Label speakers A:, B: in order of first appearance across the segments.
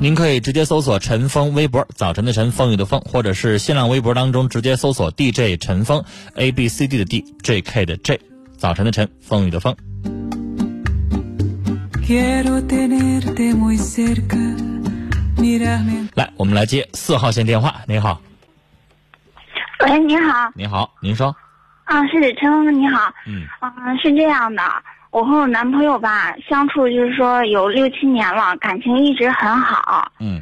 A: 您可以直接搜索陈峰微博，早晨的晨，风雨的风，或者是新浪微博当中直接搜索 DJ 陈峰，A B C D 的 D，J K 的 J，早晨的晨，风雨的风。来，我们来接四号线电话。您好，
B: 喂，您好，
A: 您好，您说。
B: 啊，是陈峰，你好。
A: 嗯。
B: 啊，是这样的。我和我男朋友吧相处就是说有六七年了，感情一直很好。
A: 嗯，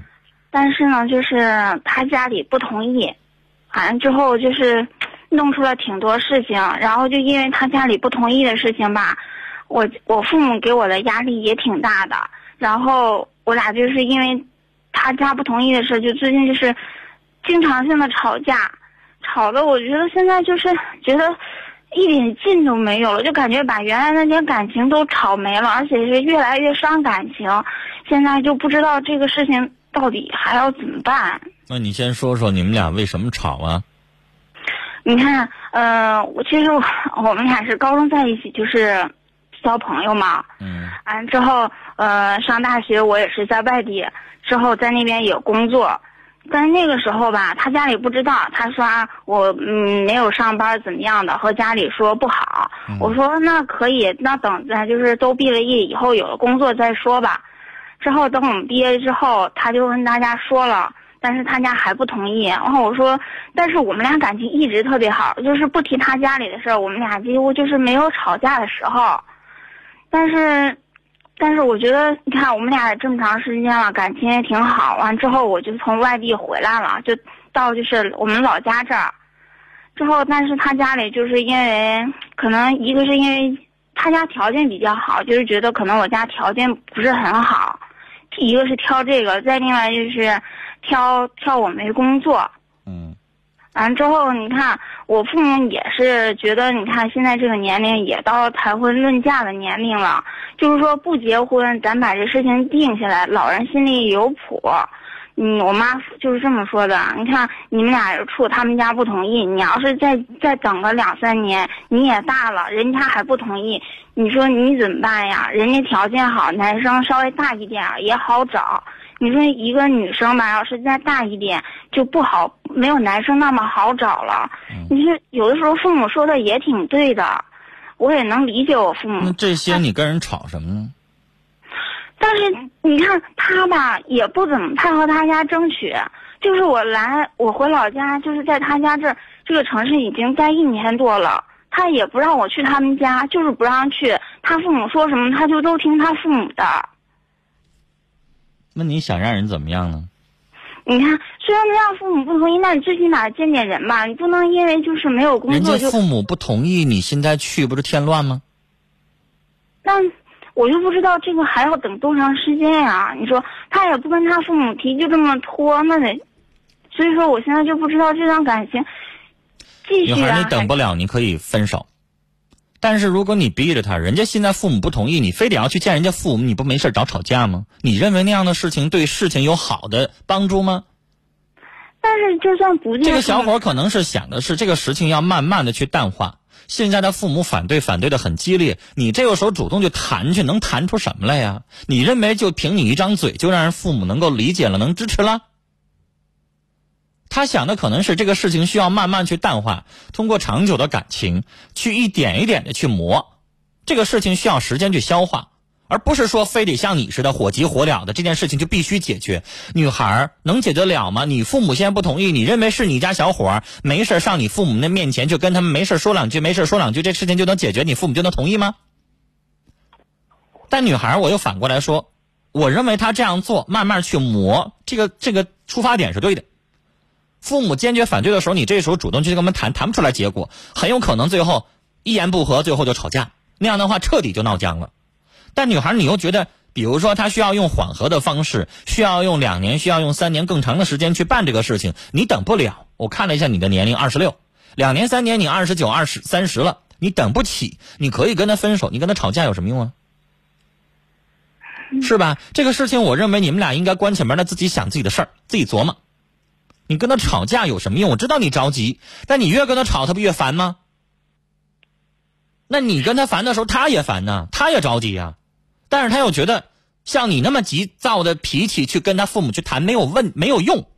B: 但是呢，就是他家里不同意，反正之后就是弄出了挺多事情，然后就因为他家里不同意的事情吧，我我父母给我的压力也挺大的。然后我俩就是因为他家不同意的事，就最近就是经常性的吵架，吵的我觉得现在就是觉得。一点劲都没有了，就感觉把原来那些感情都吵没了，而且是越来越伤感情。现在就不知道这个事情到底还要怎么办。
A: 那你先说说你们俩为什么吵啊？
B: 你看，呃，我其实我们俩是高中在一起，就是交朋友嘛。
A: 嗯。
B: 完之后，呃，上大学我也是在外地，之后在那边也工作。但是那个时候吧，他家里不知道，他说啊，我嗯没有上班怎么样的，和家里说不好。我说那可以，那等咱就是都毕了业以后有了工作再说吧。之后等我们毕业之后，他就跟大家说了，但是他家还不同意。然后我说，但是我们俩感情一直特别好，就是不提他家里的事儿，我们俩几乎就是没有吵架的时候。但是。但是我觉得，你看我们俩也这么长时间了，感情也挺好。完之后，我就从外地回来了，就到就是我们老家这儿。之后，但是他家里就是因为可能一个是因为他家条件比较好，就是觉得可能我家条件不是很好，一个是挑这个，再另外就是挑挑我没工作。
A: 嗯。
B: 完之后，你看我父母也是觉得，你看现在这个年龄也到谈婚论嫁的年龄了，就是说不结婚，咱把这事情定下来，老人心里有谱。嗯，我妈就是这么说的。你看你们俩人处，他们家不同意，你要是再再等个两三年，你也大了，人家还不同意，你说你怎么办呀？人家条件好，男生稍微大一点也好找。你说一个女生吧，要是再大一点就不好，没有男生那么好找了。你说有的时候父母说的也挺对的，我也能理解我父母。
A: 那这些你跟人吵什么呢？
B: 但是你看他吧，也不怎么太和他家争取。就是我来，我回老家，就是在他家这这个城市已经待一年多了，他也不让我去他们家，就是不让去。他父母说什么，他就都听他父母的。
A: 那你想让人怎么样呢？
B: 你看，虽然让父母不同意，那你最起码见见人吧，你不能因为就是没有工
A: 人
B: 作就
A: 家父母不同意，你现在去不是添乱吗？
B: 那我就不知道这个还要等多长时间呀、你说他也不跟他父母提，就这么拖，那得，所以说我现在就不知道这段感情继
A: 女孩，
B: 续啊，
A: 你等不了，你可以分手。但是如果你逼着他，人家现在父母不同意，你非得要去见人家父母，你不没事找吵架吗？你认为那样的事情对事情有好的帮助吗？
B: 但是就算不见
A: 这个小伙可能是想的是这个事情要慢慢的去淡化。现在的父母反对，反对的很激烈，你这个时候主动去谈去，能谈出什么来呀？你认为就凭你一张嘴就让人父母能够理解了，能支持了？他想的可能是这个事情需要慢慢去淡化，通过长久的感情去一点一点的去磨，这个事情需要时间去消化，而不是说非得像你似的火急火燎的这件事情就必须解决。女孩能解决了吗？你父母现在不同意，你认为是你家小伙儿没事上你父母那面前就跟他们没事说两句，没事说两句，这事情就能解决，你父母就能同意吗？但女孩我又反过来说，我认为她这样做，慢慢去磨，这个这个出发点是对的。父母坚决反对的时候，你这时候主动去跟他们谈，谈不出来结果，很有可能最后一言不合，最后就吵架。那样的话，彻底就闹僵了。但女孩，你又觉得，比如说她需要用缓和的方式，需要用两年，需要用三年更长的时间去办这个事情，你等不了。我看了一下你的年龄，二十六，两年三年你二十九、二十三十了，你等不起，你可以跟他分手，你跟他吵架有什么用啊？是吧？这个事情，我认为你们俩应该关起门来自己想自己的事儿，自己琢磨。你跟他吵架有什么用？我知道你着急，但你越跟他吵，他不越烦吗？那你跟他烦的时候，他也烦呢，他也着急呀、但是他又觉得像你那么急躁的脾气去跟他父母去谈没有问没有用，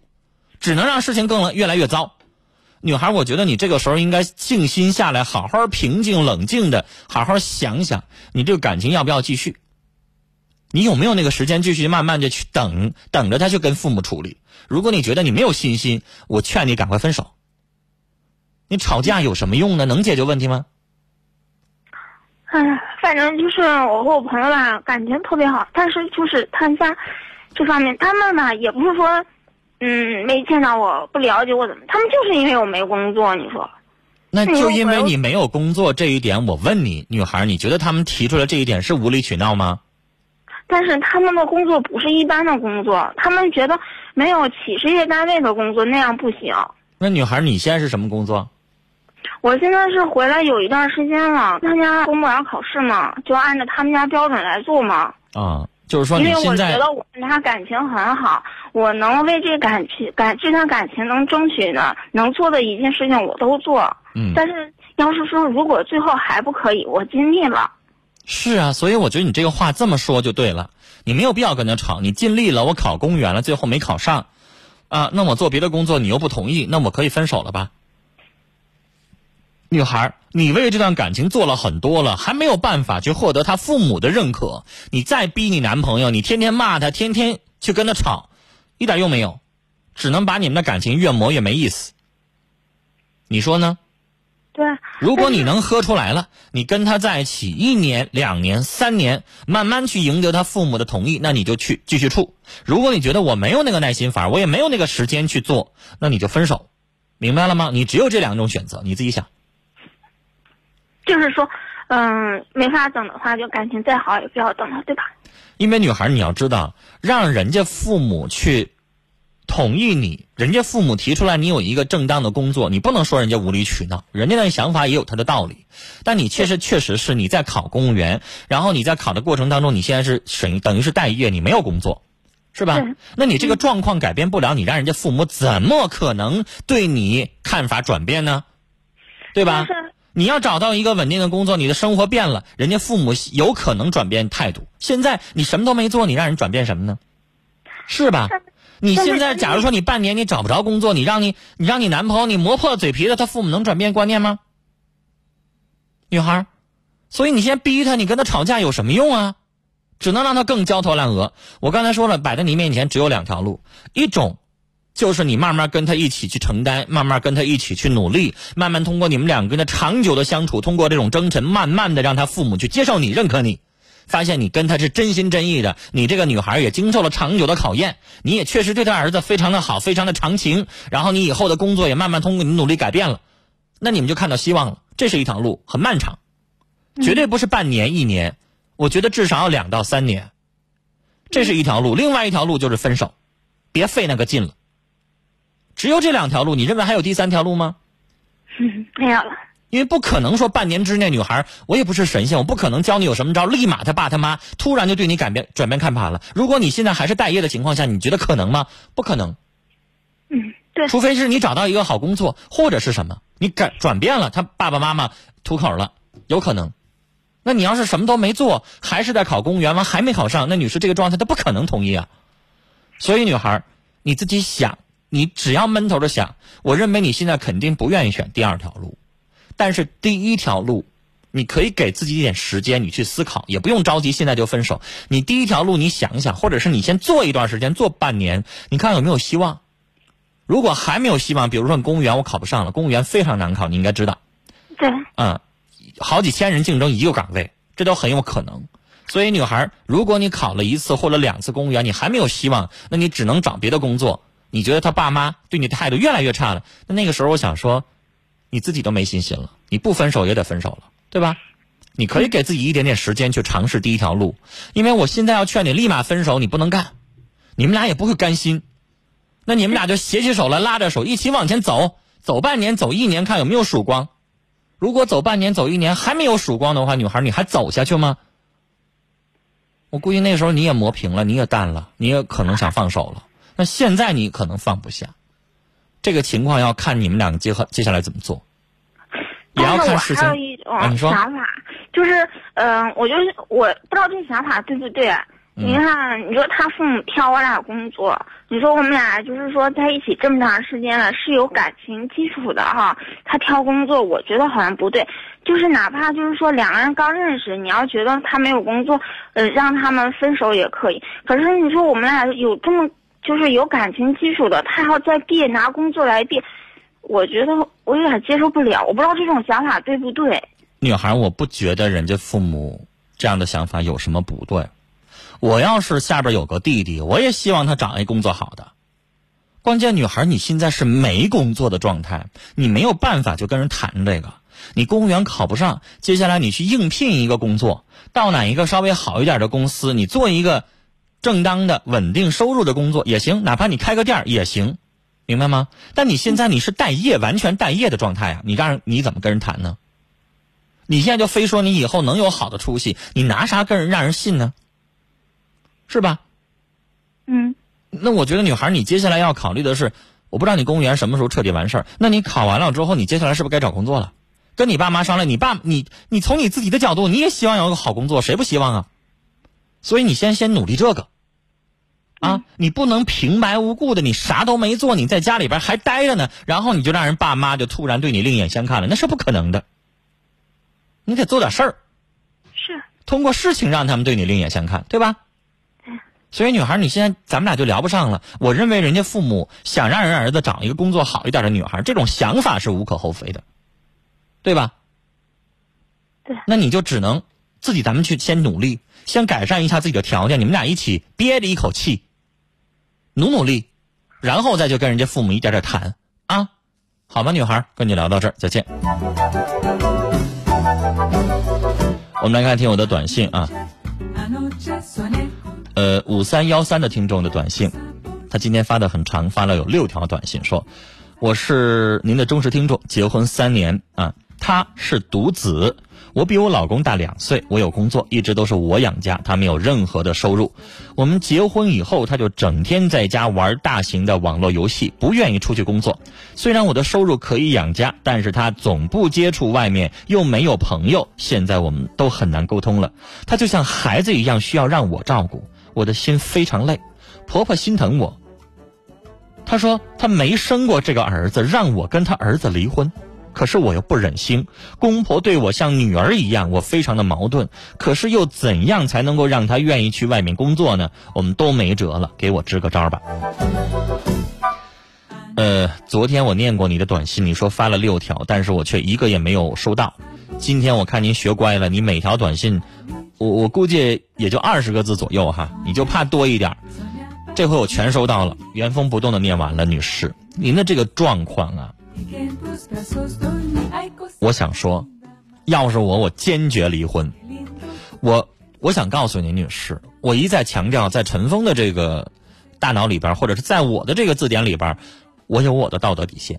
A: 只能让事情更越来越糟。女孩，我觉得你这个时候应该静心下来，好好平静冷静的，好好想想你这个感情要不要继续。你有没有那个时间继续慢慢的去等，等着他去跟父母处理？如果你觉得你没有信心，我劝你赶快分手。你吵架有什么用呢？能解决问题吗？
B: 哎呀，反正就是我和我朋友吧，感情特别好，但是就是他们家这方面，他们吧也不是说，嗯，没见到我不了解我怎么，他们就是因为我没工作，你说，
A: 那
B: 嗯
A: 就因为你没有工作这一点，我问你，女孩，你觉得他们提出来这一点是无理取闹吗？
B: 但是他们的工作不是一般的工作，他们觉得没有企事业单位的工作那样不行。
A: 那女孩，你现在是什么工作？
B: 我现在是回来有一段时间了，参加公务员考试嘛，就按照他们家标准来做嘛。
A: 啊，就是说
B: 因为我觉得我跟他感情很好，我能为这感情感这段感情能争取的能做的一件事情我都做。
A: 嗯，
B: 但是要是说如果最后还不可以，我尽力了。
A: 是啊，所以我觉得你这个话这么说就对了，你没有必要跟他吵，你尽力了，我考公务员了，最后没考上，啊，那我做别的工作你又不同意，那我可以分手了吧？女孩，你为这段感情做了很多了，还没有办法去获得他父母的认可，你再逼你男朋友，你天天骂他，天天去跟他吵，一点用没有，只能把你们的感情越磨越没意思。你说呢？
B: 对，
A: 如果你能喝出来了，你跟他在一起一年、两年、三年，慢慢去赢得他父母的同意，那你就去继续处。如果你觉得我没有那个耐心法，我也没有那个时间去做，那你就分手，明白了吗？你只有这两种选择，你自己想。
B: 就是说，嗯，没法等的话，就感情再好也不要等了，对吧？
A: 因为女孩，你要知道，让人家父母去同意你，人家父母提出来你有一个正当的工作，你不能说人家无理取闹，人家的想法也有他的道理。但你确实确实是你在考公务员，然后你在考的过程当中，你现在是等于等于是待业，你没有工作，是吧？那你这个状况改变不了，你让人家父母怎么可能对你看法转变呢？对吧？你要找到一个稳定的工作，你的生活变了，人家父母有可能转变态度。现在你什么都没做，你让人转变什么呢？是吧？你现在假如说你半年你找不着工作，你让你你让你男朋友你磨破嘴皮子，他父母能转变观念吗？女孩，所以你先逼他，你跟他吵架有什么用啊？只能让他更焦头烂额。我刚才说了，摆在你面前只有两条路，一种就是你慢慢跟他一起去承担，慢慢跟他一起去努力，慢慢通过你们两个人的长久的相处，通过这种征程，慢慢的让他父母去接受你、认可你。发现你跟他是真心真意的，你这个女孩也经受了长久的考验，你也确实对他儿子非常的好，非常的长情，然后你以后的工作也慢慢通过你努力改变了，那你们就看到希望了。这是一条路，很漫长，绝对不是半年一年，我觉得至少要两到三年。这是一条路，另外一条路就是分手，别费那个劲了。只有这两条路，你认为还有第三条路吗？
B: 没有了。
A: 因为不可能说半年之内，女孩我也不是神仙，我不可能教你有什么招，立马他爸他妈突然就对你改变转变看法了。如果你现在还是待业的情况下，你觉得可能吗？不可能。
B: 嗯，对。
A: 除非是你找到一个好工作，或者是什么，你改转变了，他爸爸妈妈吐口了，有可能。那你要是什么都没做，还是在考公务员，完还没考上，那女士这个状态她不可能同意啊。所以女孩，你自己想，你只要闷头的想，我认为你现在肯定不愿意选第二条路。但是第一条路，你可以给自己一点时间，你去思考，也不用着急，现在就分手。你第一条路，你想一想，或者是你先做一段时间，做半年，你看有没有希望。如果还没有希望，比如说你公务员我考不上了，公务员非常难考，你应该知道。
B: 对。
A: 嗯，好几千人竞争一个岗位，这都很有可能。所以女孩，如果你考了一次或者两次公务员，你还没有希望，那你只能找别的工作。你觉得他爸妈对你态度越来越差了，那那个时候我想说。你自己都没信心了，你不分手也得分手了，对吧？你可以给自己一点点时间去尝试第一条路，因为我现在要劝你立马分手，你不能干，你们俩也不会甘心，那你们俩就携起手来，拉着手一起往前走，走半年，走一年，看有没有曙光。如果走半年、走一年还没有曙光的话，女孩你还走下去吗？我估计那时候你也磨平了，你也淡了，你也可能想放手了。那现在你可能放不下。这个情况要看你们两个接合接下来怎么做，也要看事情。
B: 还有一种想法，就是，嗯，我就是我不知道这想法对不对。你看，你说他父母挑我俩工作，你说我们俩就是说在一起这么长时间了，是有感情基础的哈。他挑工作，我觉得好像不对。就是哪怕就是说两个人刚认识，你要觉得他没有工作，呃，让他们分手也可以。可是你说我们俩有这么。就是有感情基础的，他要再别拿工作来别，我觉得我有点接受不了。我不知道这种想法对不对。
A: 女孩，我不觉得人家父母这样的想法有什么不对。我要是下边有个弟弟，我也希望他找一工作好的。关键女孩，你现在是没工作的状态，你没有办法就跟人谈这个。你公务员考不上，接下来你去应聘一个工作，到哪一个稍微好一点的公司，你做一个。正当的稳定收入的工作也行，哪怕你开个店也行，明白吗？但你现在你是待业，完全待业的状态啊！你让你怎么跟人谈呢？你现在就非说你以后能有好的出息，你拿啥跟人让人信呢？是吧？
B: 嗯。
A: 那我觉得女孩，你接下来要考虑的是，我不知道你公务员什么时候彻底完事儿。那你考完了之后，你接下来是不是该找工作了？跟你爸妈商量，你爸你你从你自己的角度，你也希望有个好工作，谁不希望啊？所以你先先努力这个。啊，你不能平白无故的，你啥都没做，你在家里边还待着呢，然后你就让人爸妈就突然对你另眼相看了，那是不可能的。你得做点事儿，
B: 是
A: 通过事情让他们对你另眼相看，对吧？所以女孩，你现在咱们俩就聊不上了。我认为人家父母想让人儿子找一个工作好一点的女孩，这种想法是无可厚非的，对吧？
B: 对。
A: 那你就只能自己咱们去先努力，先改善一下自己的条件，你们俩一起憋着一口气。努努力，然后再就跟人家父母一点点谈啊，好吗？女孩，跟你聊到这儿，再见。我们来看听友的短信啊，呃，五三幺三的听众的短信，他今天发的很长，发了有六条短信，说我是您的忠实听众，结婚三年啊，他是独子。我比我老公大两岁，我有工作，一直都是我养家，他没有任何的收入。我们结婚以后，他就整天在家玩大型的网络游戏，不愿意出去工作。虽然我的收入可以养家，但是他总不接触外面，又没有朋友，现在我们都很难沟通了。他就像孩子一样，需要让我照顾，我的心非常累。婆婆心疼我，她说她没生过这个儿子，让我跟她儿子离婚。可是我又不忍心，公婆对我像女儿一样，我非常的矛盾。可是又怎样才能够让她愿意去外面工作呢？我们都没辙了，给我支个招吧。呃，昨天我念过你的短信，你说发了六条，但是我却一个也没有收到。今天我看您学乖了，你每条短信，我我估计也就二十个字左右哈，你就怕多一点儿。这回我全收到了，原封不动的念完了，女士，您的这个状况啊，我想说，要是我，我坚决离婚。我我想告诉您，女士，我一再强调，在陈峰的这个大脑里边，或者是在我的这个字典里边，我有我的道德底线。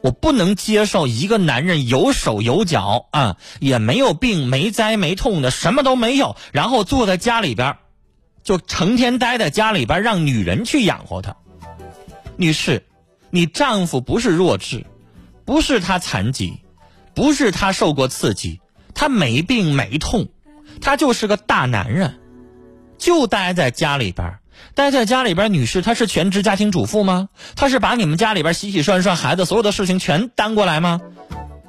A: 我不能接受一个男人有手有脚啊，也没有病没灾没痛的，什么都没有，然后坐在家里边，就成天待在家里边，让女人去养活他。女士，你丈夫不是弱智，不是他残疾，不是他受过刺激，他没病没痛，他就是个大男人，就待在家里边。待在家里边，女士她是全职家庭主妇吗？她是把你们家里边洗洗涮涮、孩子所有的事情全担过来吗？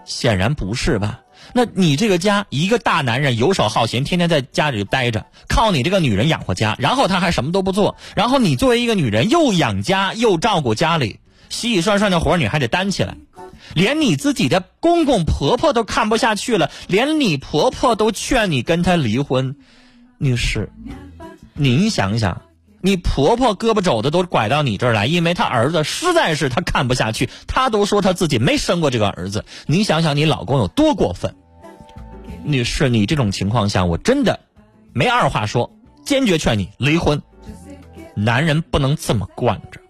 A: 显然不是吧？那你这个家一个大男人游手好闲，天天在家里待着，靠你这个女人养活家，然后他还什么都不做，然后你作为一个女人又养家又照顾家里，洗洗涮涮的活你还得担起来，连你自己的公公婆婆都看不下去了，连你婆婆都劝你跟他离婚，女士，您想想。你婆婆胳膊肘子都拐到你这儿来，因为她儿子实在是她看不下去，她都说她自己没生过这个儿子。你想想，你老公有多过分？女士，你这种情况下，我真的没二话说，坚决劝你离婚。男人不能这么惯着，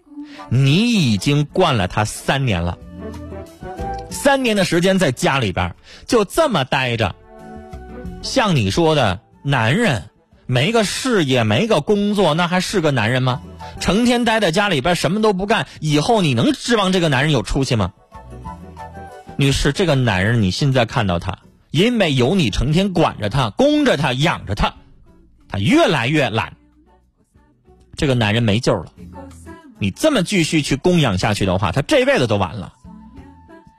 A: 你已经惯了他三年了，三年的时间在家里边就这么待着，像你说的，男人。没个事业，没个工作，那还是个男人吗？成天待在家里边什么都不干，以后你能指望这个男人有出息吗？女士，这个男人你现在看到他，因为有你成天管着他、供着他、养着他，他越来越懒。这个男人没救了，你这么继续去供养下去的话，他这辈子都完了。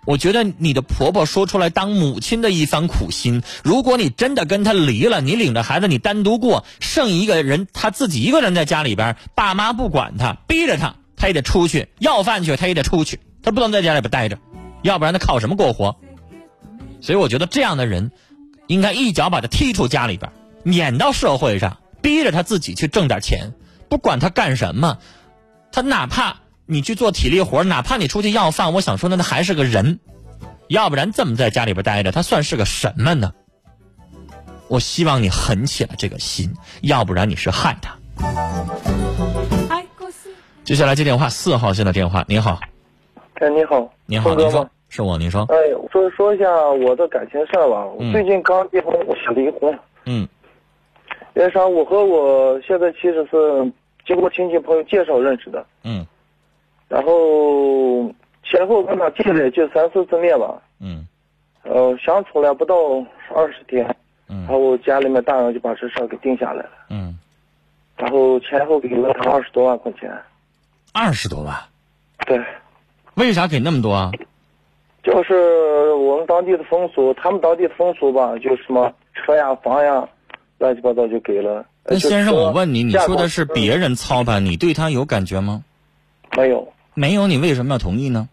A: 我觉得你的婆婆说出来当母亲的一番苦心，如果你真的跟他离了，你领着孩子你单独过，剩一个人他自己一个人在家里边，爸妈不管他，逼着他，他也得出去要饭去，他也得出去，他不能在家里边待着，要不然他靠什么过活？所以我觉得这样的人，应该一脚把他踢出家里边，撵到社会上，逼着他自己去挣点钱，不管他干什么，他哪怕。你去做体力活，哪怕你出去要饭，我想说，那他还是个人，要不然这么在家里边待着，他算是个什么呢？我希望你狠起来这个心，要不然你是害他。接下来接电话，四号线的电话，您好。
C: 哎，你好，
A: 您好，您说，是我，您说。
C: 哎，说说一下我的感情事儿吧。我最近刚结婚，我想离婚。
A: 嗯。
C: 因为啥？我和我现在其实是经过亲戚朋友介绍认识的。
A: 嗯。
C: 然后前后跟他见了就三四次面吧，
A: 嗯，
C: 呃，相处了不到二十天，
A: 嗯，
C: 然后家里面大人就把这事儿给定下来了，
A: 嗯，
C: 然后前后给了他二十多万块钱，
A: 二十多万，
C: 对，
A: 为啥给那么多啊？
C: 就是我们当地的风俗，他们当地的风俗吧，就什么车呀、房呀，乱七八糟就给了。
A: 那先生，我问你，你说的是别人操办，你对他有感觉吗？
C: 没有。
A: 没有，你为什么要同意呢？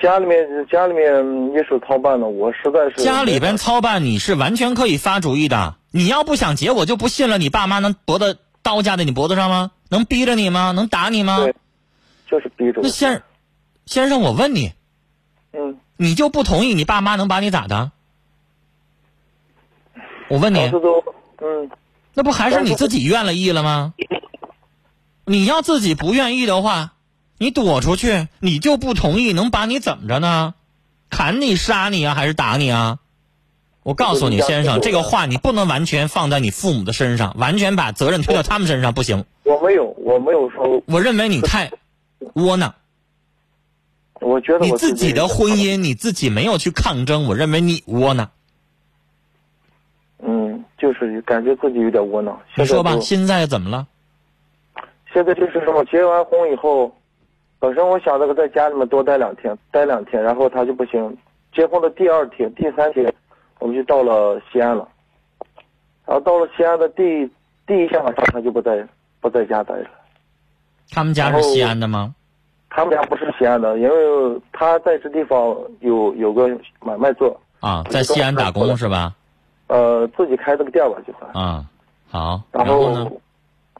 C: 家里面家里面一手操办的，我实在是
A: 家里边操办，你是完全可以发主意的。你要不想结，我就不信了。你爸妈能脖子刀架在你脖子上吗？能逼着你吗？能打你吗？
C: 对，就是逼着。
A: 那先先生，我问你，
C: 嗯，
A: 你就不同意，你爸妈能把你咋的？我问你，
C: 嗯，
A: 那不还是你自己愿了意了吗？你要自己不愿意的话。你躲出去，你就不同意，能把你怎么着呢？砍你、杀你啊，还是打你啊？我告诉你，先生，这个话你不能完全放在你父母的身上，完全把责任推到他们身上，不行。
C: 我没有，我没有说。
A: 我认为你太窝囊。
C: 我觉得
A: 你自己的婚姻你自己没有去抗争，我认为你窝囊。
C: 嗯，就是感觉自己有点窝囊。
A: 你说吧，现在怎么了？
C: 现在就是什么，结完婚以后。本身我想着在家里面多待两天，待两天，然后他就不行。结婚的第二天、第三天，我们就到了西安了。然后到了西安的第第一天晚上，他就不在不在家待了。
A: 他们家是西安的吗？
C: 他们家不是西安的，因为他在这地方有有个买卖做。
A: 啊，在西安打工是吧？
C: 呃，自己开这个店吧，就算。
A: 啊，好。
C: 然
A: 后呢？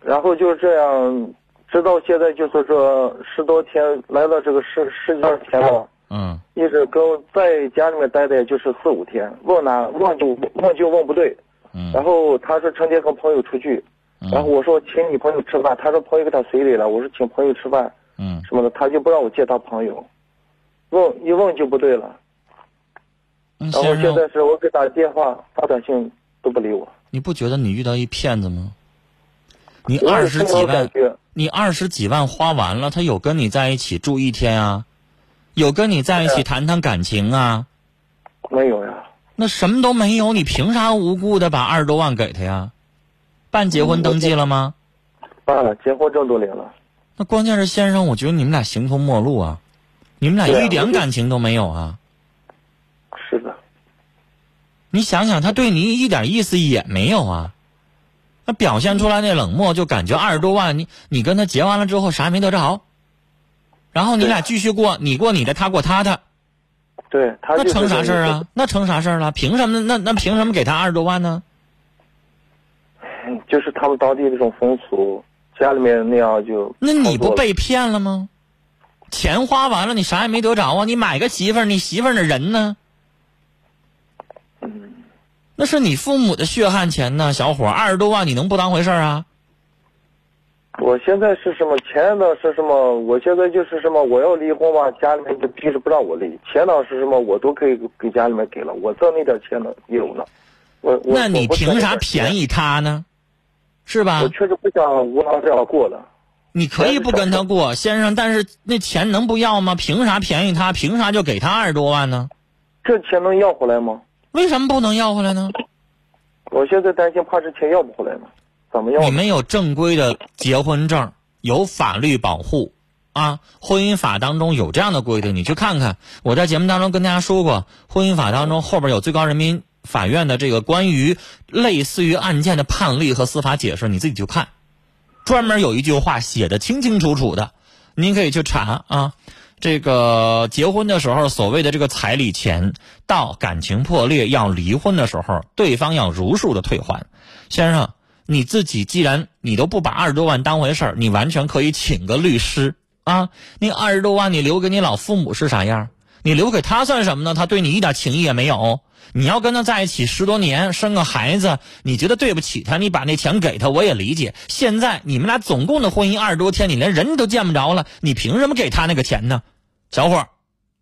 C: 然后就是这样，直到现在就是说十多天来了这个十十几二十天了。
A: 嗯。
C: 一直跟在家里面待的就是四五天，问哪问就问就问不对。
A: 嗯。
C: 然后他说成天和朋友出去，嗯然后我说请你朋友吃饭，他说朋友给他随礼了，我说请朋友吃饭。
A: 嗯。
C: 什么的，他就不让我见他朋友，问一问就不对了。然后现在是我给打电话发短信都不理我。
A: 你不觉得你遇到一骗子吗？你二十几万，你二十几万花完了，他有跟你在一起住一天啊？有跟你在一起谈谈感情啊？
C: 没有呀。
A: 那什么都没有，你凭啥无故的把二十多万给他呀？办结婚登记了吗？
C: 办了，结婚证都领了。
A: 那关键是先生，我觉得你们俩形同陌路啊，你们俩一点感情都没有啊。
C: 是的。
A: 你想想，他对你一点意思也没有啊，那表现出来那冷漠，就感觉二十多万，你你跟他结完了之后啥也没得着。然后你俩继续过，你过你的，他过他的。
C: 对，
A: 那成啥事儿啊？那成啥事儿了？凭什么？那那凭什么给他二十多万呢？
C: 就是他们当地那种风俗，家里面那样就。
A: 那你不被骗了吗？钱花完了，你啥也没得着啊！你买个媳妇儿，你媳妇儿那人呢？
C: 嗯。
A: 那是你父母的血汗钱呢，小伙，二十多万你能不当回事儿啊？
C: 我现在是什么钱呢？是什么？我现在就是什么？我要离婚吧，家里面就逼着不让我离。钱呢是什么？我都可以给家里面给了。我挣那点钱呢有呢。我我
A: 那你凭啥便宜他呢？是吧？
C: 我确实不想无聊这样过了。
A: 你可以不跟他过，先生，但是那钱能不要吗？凭啥便宜他？凭啥就给他二十多万呢？
C: 这钱能要回来吗？
A: 为什么不能要回来呢？
C: 我现在担心，怕这钱要不回来呢。怎么要？
A: 你没有正规的结婚证，有法律保护啊！婚姻法当中有这样的规定，你去看看。我在节目当中跟大家说过，婚姻法当中后边有最高人民法院的这个关于类似于案件的判例和司法解释，你自己去看。专门有一句话写的清清楚楚的，您可以去查啊。这个结婚的时候，所谓的这个彩礼钱，到感情破裂要离婚的时候，对方要如数的退还。先生。你自己既然你都不把二十多万当回事儿，你完全可以请个律师啊！那二十多万你留给你老父母是啥样？你留给他算什么呢？他对你一点情谊也没有。你要跟他在一起十多年，生个孩子，你觉得对不起他，你把那钱给他，我也理解。现在你们俩总共的婚姻二十多天，你连人都见不着了，你凭什么给他那个钱呢？小伙儿，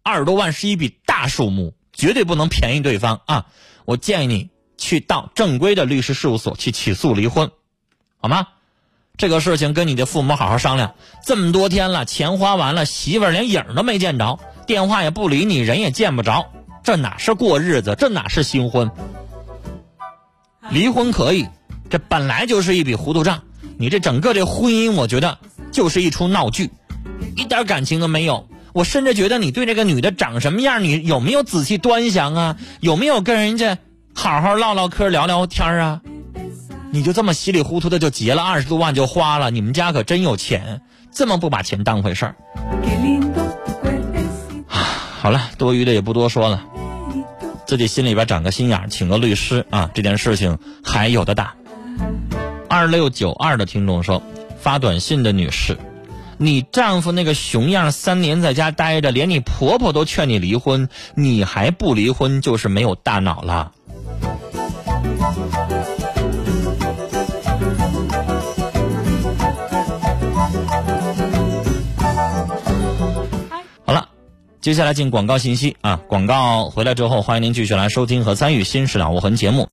A: 二十多万是一笔大数目，绝对不能便宜对方啊！我建议你。去到正规的律师事务所去起诉离婚，好吗？这个事情跟你的父母好好商量。这么多天了，钱花完了，媳妇儿连影都没见着，电话也不理你，人也见不着，这哪是过日子？这哪是新婚？离婚可以，这本来就是一笔糊涂账。你这整个这婚姻，我觉得就是一出闹剧，一点感情都没有。我甚至觉得你对这个女的长什么样，你有没有仔细端详啊？有没有跟人家？好好唠唠嗑，聊聊天啊！你就这么稀里糊涂的就结了二十多万就花了，你们家可真有钱，这么不把钱当回事儿。好了，多余的也不多说了，自己心里边长个心眼，请个律师啊，这件事情还有的打。二六九二的听众说，发短信的女士，你丈夫那个熊样，三年在家待着，连你婆婆都劝你离婚，你还不离婚，就是没有大脑了。好了，接下来进广告信息啊！广告回来之后，欢迎您继续来收听和参与《新事了无痕》节目。